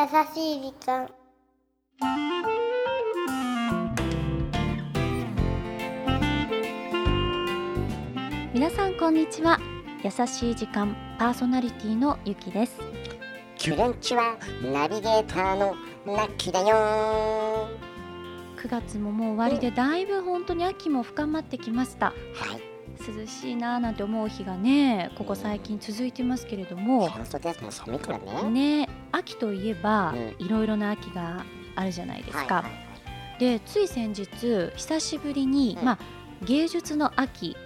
優しい時間。皆さんこんにちは。優しい時間パーソナリティのゆきです。キュレンチは。ナビゲーターのラッキーだよ9月ももう終わりでだいぶ本当に秋も深まってきました。はい涼しいなーなんて思う日がねここ最近続いてますけれども。本当ですもう寒いからねね秋といえばうん。いろいろな秋があるじゃないですか、はいはいでつい先日久しぶりに、うん。まあ芸術の秋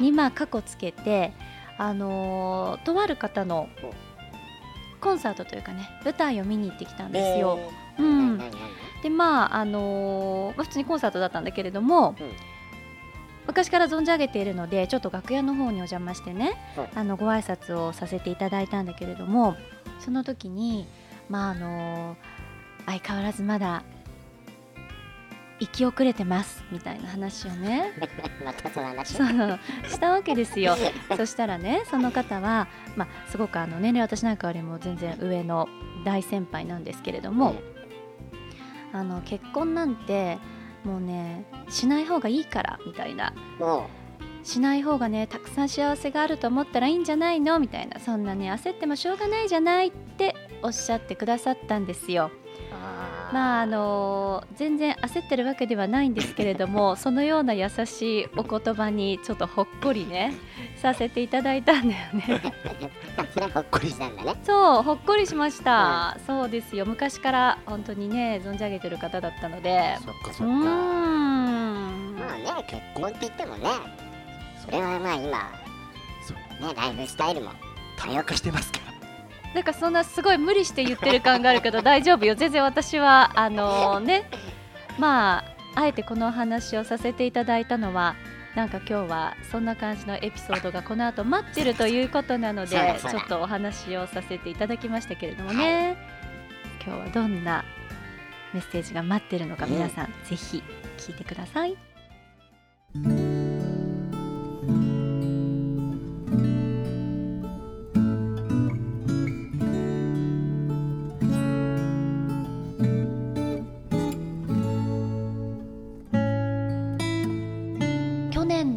にまあ過去つけてあのーとある方のうん。コンサートというかね舞台を見に行ってきたんですよ。うえー。ん、何何？でまああのーまあ普通にコンサートだったんだけれども、うん昔から存じ上げているのでちょっと楽屋の方にお邪魔してね、うんあのご挨拶をさせていただいたんだけれどもその時にまああのー相変わらずまだ生き遅れてますみたいな話をね。その話？そうしたわけですよ。そしたらねその方は、まあ、すごくあの年齢私なんかよりも全然上の大先輩なんですけれども、あの結婚なんてもうねしない方がいいからみたいな。もしない方がねたくさん幸せがあると思ったらいいんじゃないの？みたいな。そんなね焦ってもしょうがないじゃないっておっしゃってくださったんですよ。まああの全然焦ってるわけではないんですけれども そのような優しいお言葉にちょっとほっこりねさせていただいたんだよね。ほっこりしたんだねそうほっこりしました、そうですよ。昔から本当にね存じ上げてる方だったので。そっかそっか。ん。まあね結婚って言ってもねそれはまあ今ねライフスタイルも多様化してますからなんかそんなすごい無理して言ってる感があるけど大丈夫よ。全然私はあのねまああえてこのお話をさせていただいたのはなんか今日はそんな感じのエピソードがこの後待ってるということなのでちょっとお話をさせていただきましたけれどもね、今日はどんなメッセージが待ってるのかうん皆さん、ぜひ聞いてください。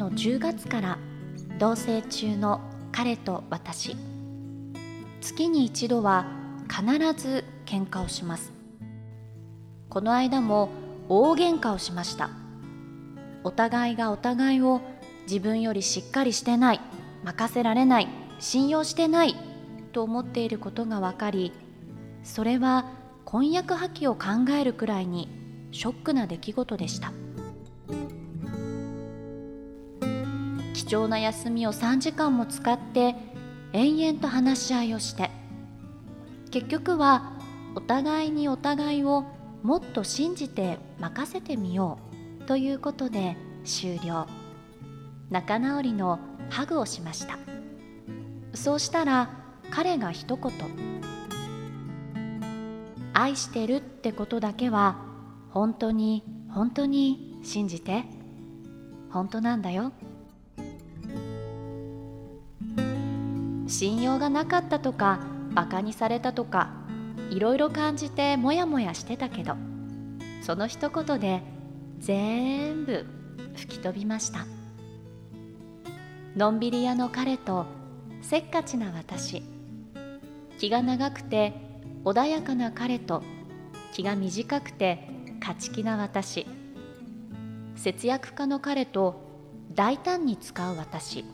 の10月から同棲中の彼と私。月に一度は必ず喧嘩をします。この間も大喧嘩をしました。お互いがお互いを自分よりしっかりしてない任せられない信用してないと思っていることが分かりそれは婚約破棄を考えるくらいにショックな出来事でした。貴重な休みを3時間も使って延々と話し合いをして。結局はお互いにお互いをもっと信じて任せてみようということで終了。仲直りのハグをしました。そうしたら彼が一言「愛してるってことだけは本当に本当に信じて。本当なんだよ」信用がなかったとかバカにされたとかいろいろ感じてモヤモヤしてたけどその一言で全部吹き飛びました。のんびり屋の彼とせっかちな私。気が長くて穏やかな彼と気が短くて勝ち気な私。節約家の彼と大胆に使う私。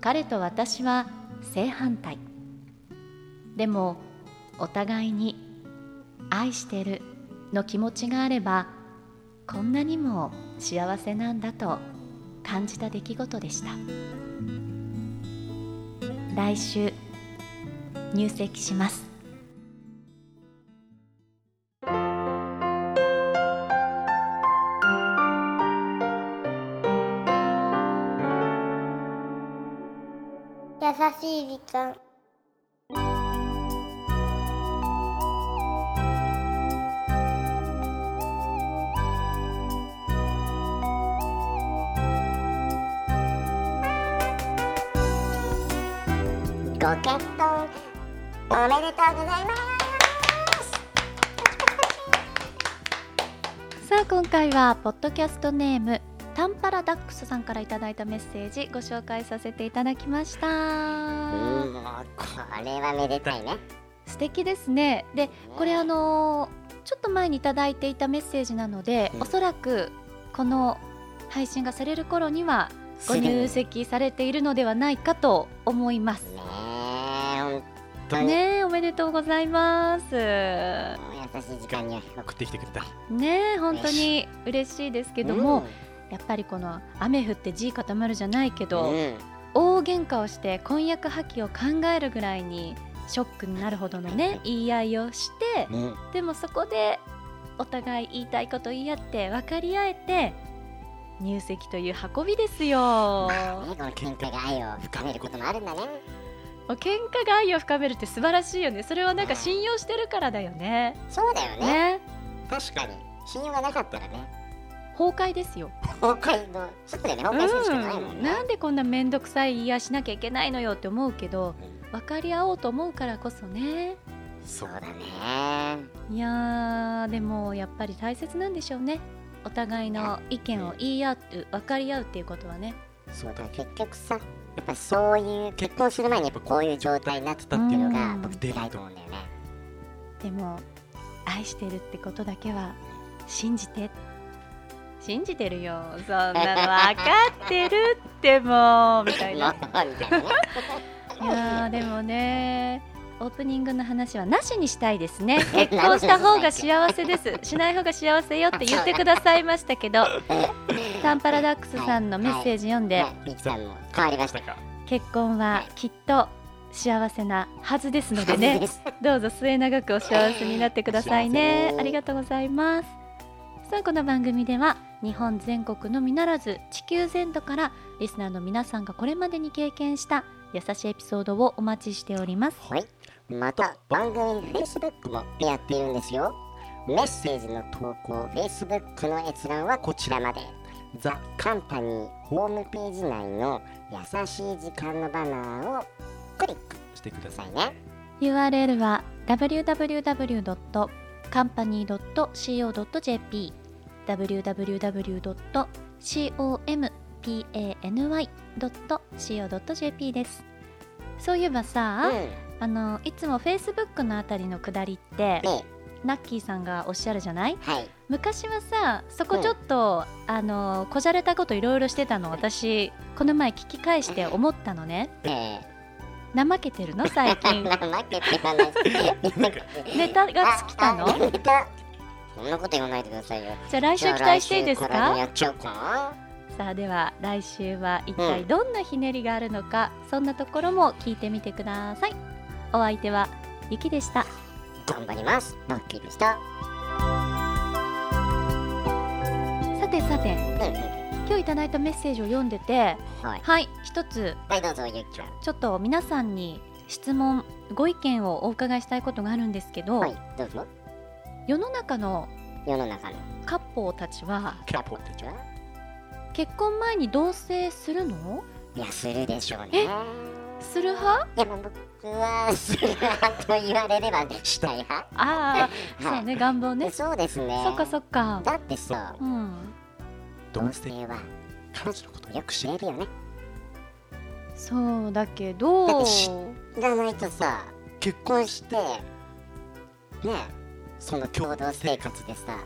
彼と私は正反対。でもお互いに「愛してる」の気持ちがあればこんなにも幸せなんだと感じた出来事でした。来週入籍します。さん。ご結婚おめでとうございますさあ今回はポッドキャストネームタンパラダックスさんからいただいたメッセージご紹介させていただきました。うんもうこれはめでたいね。素敵ですね。でこれあのーちょっと前にいただいていたメッセージなので、うん。おそらくこの配信がされる頃にはご入籍されているのではないかと思います。ねおめでとうございます。優しい時間に送ってきてくれた。ねえ本当に嬉しいですけども、やっぱりこの雨降って地固まるじゃないけうんど、うん大喧嘩をして婚約破棄を考えるぐらいにショックになるほどのね言い合いをしてうんでもそこでお互い言いたいこと言い合って分かり合えて入籍という運びですよ。ね、この喧嘩が愛を深めることもあるんだね。喧嘩が愛を深めるって素晴らしいよねそれはなんか信用してるからだよね。そうだよね。ね確かに。信用がなかったらね、崩壊ですよ。崩壊の、そうだよね、崩壊するしかないもんね。なんでこんな面倒くさい言い合いしなきゃいけないのよって思うけど分かり合おうと思うからこそね。そうだね。いやーでもやっぱり大切なんでしょうね。お互いの意見を言い合う分かり合うっていうことはね。そうだ、結局さ、やっぱそういう、結婚する前にやっぱこういう状態になってたっていうのが、うん。僕でかいと思うんだよね。でも愛してるってことだけは信じて信じてるよ。そんなの分かってるってもう みたいな。いやーでもねオープニングの話はなしにしたいですね。結婚した方が幸せです。しない方が幸せよって言ってくださいましたけどタンパラダックスさんのメッセージ読んで。結婚はきっと幸せなはずですのでねどうぞ末永くお幸せになってください。ねありがとうござい。ますさあこの番組では日本全国のみならず地球全土からリスナーの皆さんがこれまでに経験した優しいエピソードをお待ちしておりますはい。また、番組 Facebook もやっているんですよ。メッセージの投稿、Facebook の閲覧はこちらまで。ザ・カンパニーホームページ内の優しい時間のバナーをクリックしてくださいね。URL は www.company.co.jp www.company.co.jp です。そういえばさ、うん。あのいつも Facebook のあたりのくだりってねナッキーさんがおっしゃるじゃない？はい。昔はさそこちょっと、あのこじゃれたこといろいろしてたの私この前聞き返して思ったのね。え怠けてるの？最近ー、怠けてはない。ネタが尽きたの？そんなこと言わないでくださいよ。じゃあ来週期待していいですか？さあでは来週は一体うんどんなひねりがあるのか、そんなところも聞いてみてくださいお相手はゆきでした頑張ります。マッキーでした。今日いただいたメッセージを読んでてはい。はい一つはい、どうぞ、ゆきちゃん。ちょっと皆さんに質問ご意見をお伺いしたいことがあるんですけど、はい、どうぞ。世の中の世の中のカッポーたちはキャポたちは？結婚前に同棲するの？いや、するでしょうね。えする派？いや、まあ僕は、する派と言われれば、したい派。ああはいそうね願望ねそうですね。そっかそっかだってさ、うん同性は、彼女のことをよく知れるよね。そうだけだどって知知らないとさ、結婚して、ねえ、その共同生活でさ、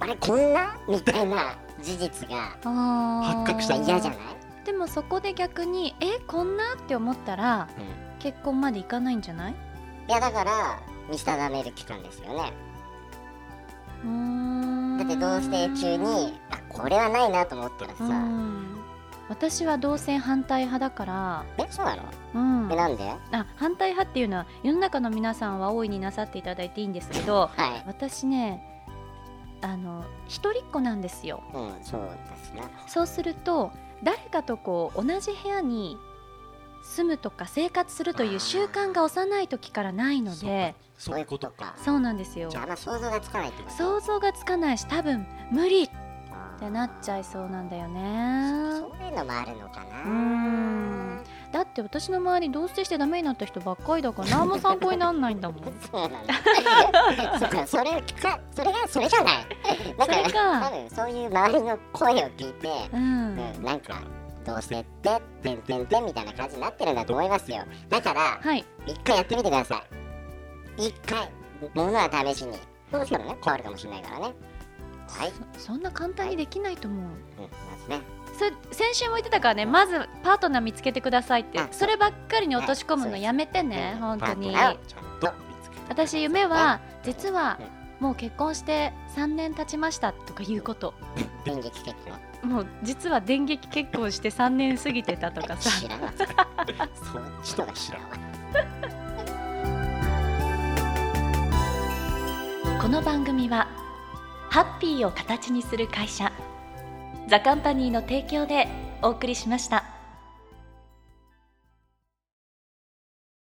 あれ、こんなみたいな事実が発覚したら嫌じゃない？でもそこで逆にえこんなって思ったらうん。結婚までいかないんじゃない？いや、だから、見定める期間ですよね。うーんだって同棲中に、あ、これはないなと思ったらうさ、ん。私は同棲反対派だから。え、そうなの？うん。え、なんで？あ反対派っていうのは世の中の皆さんは大いになさっていただいていいんですけど はい。私ねあの一人っ子なんですよ。うん、そうですな。そうすると誰かとこう同じ部屋に住むとか生活するという習慣が幼い時からないのでそういうことか。か。そうなんですよ。じゃあ、ま想像がつかないってこと？想像がつかないし多分無理ってなっちゃいそうなんだよね。そういうのもあるのかな。うーん。だっって私の周り同棲してダメになった人ばっかりだから何も参考にならないんだもん。そうなんだ。そうかそれかそれがそれじゃない。だか。らそれか多分そういう周りの声を聞いてうん。うん、なんかどうせっててんてんてんみたいな感じになってるんだと思いますよだからはい一回やってみてください一回ものは試しにそうしたらね変わるかもしれないからねはい、そそんな簡単にできないと思ううん、まずねそれ先週も言ってたからねまずパートナー見つけてくださいってそればっかりに落とし込むのやめてねうん本当に私夢は実はもう結婚して3年経ちましたとかいうこと電撃結婚もう実は電撃結婚して3年過ぎてたとかさ。知らんわそれ。そっちとが知らんわ。この番組はハッピーを形にする会社ザカンパニーの提供でお送りしました。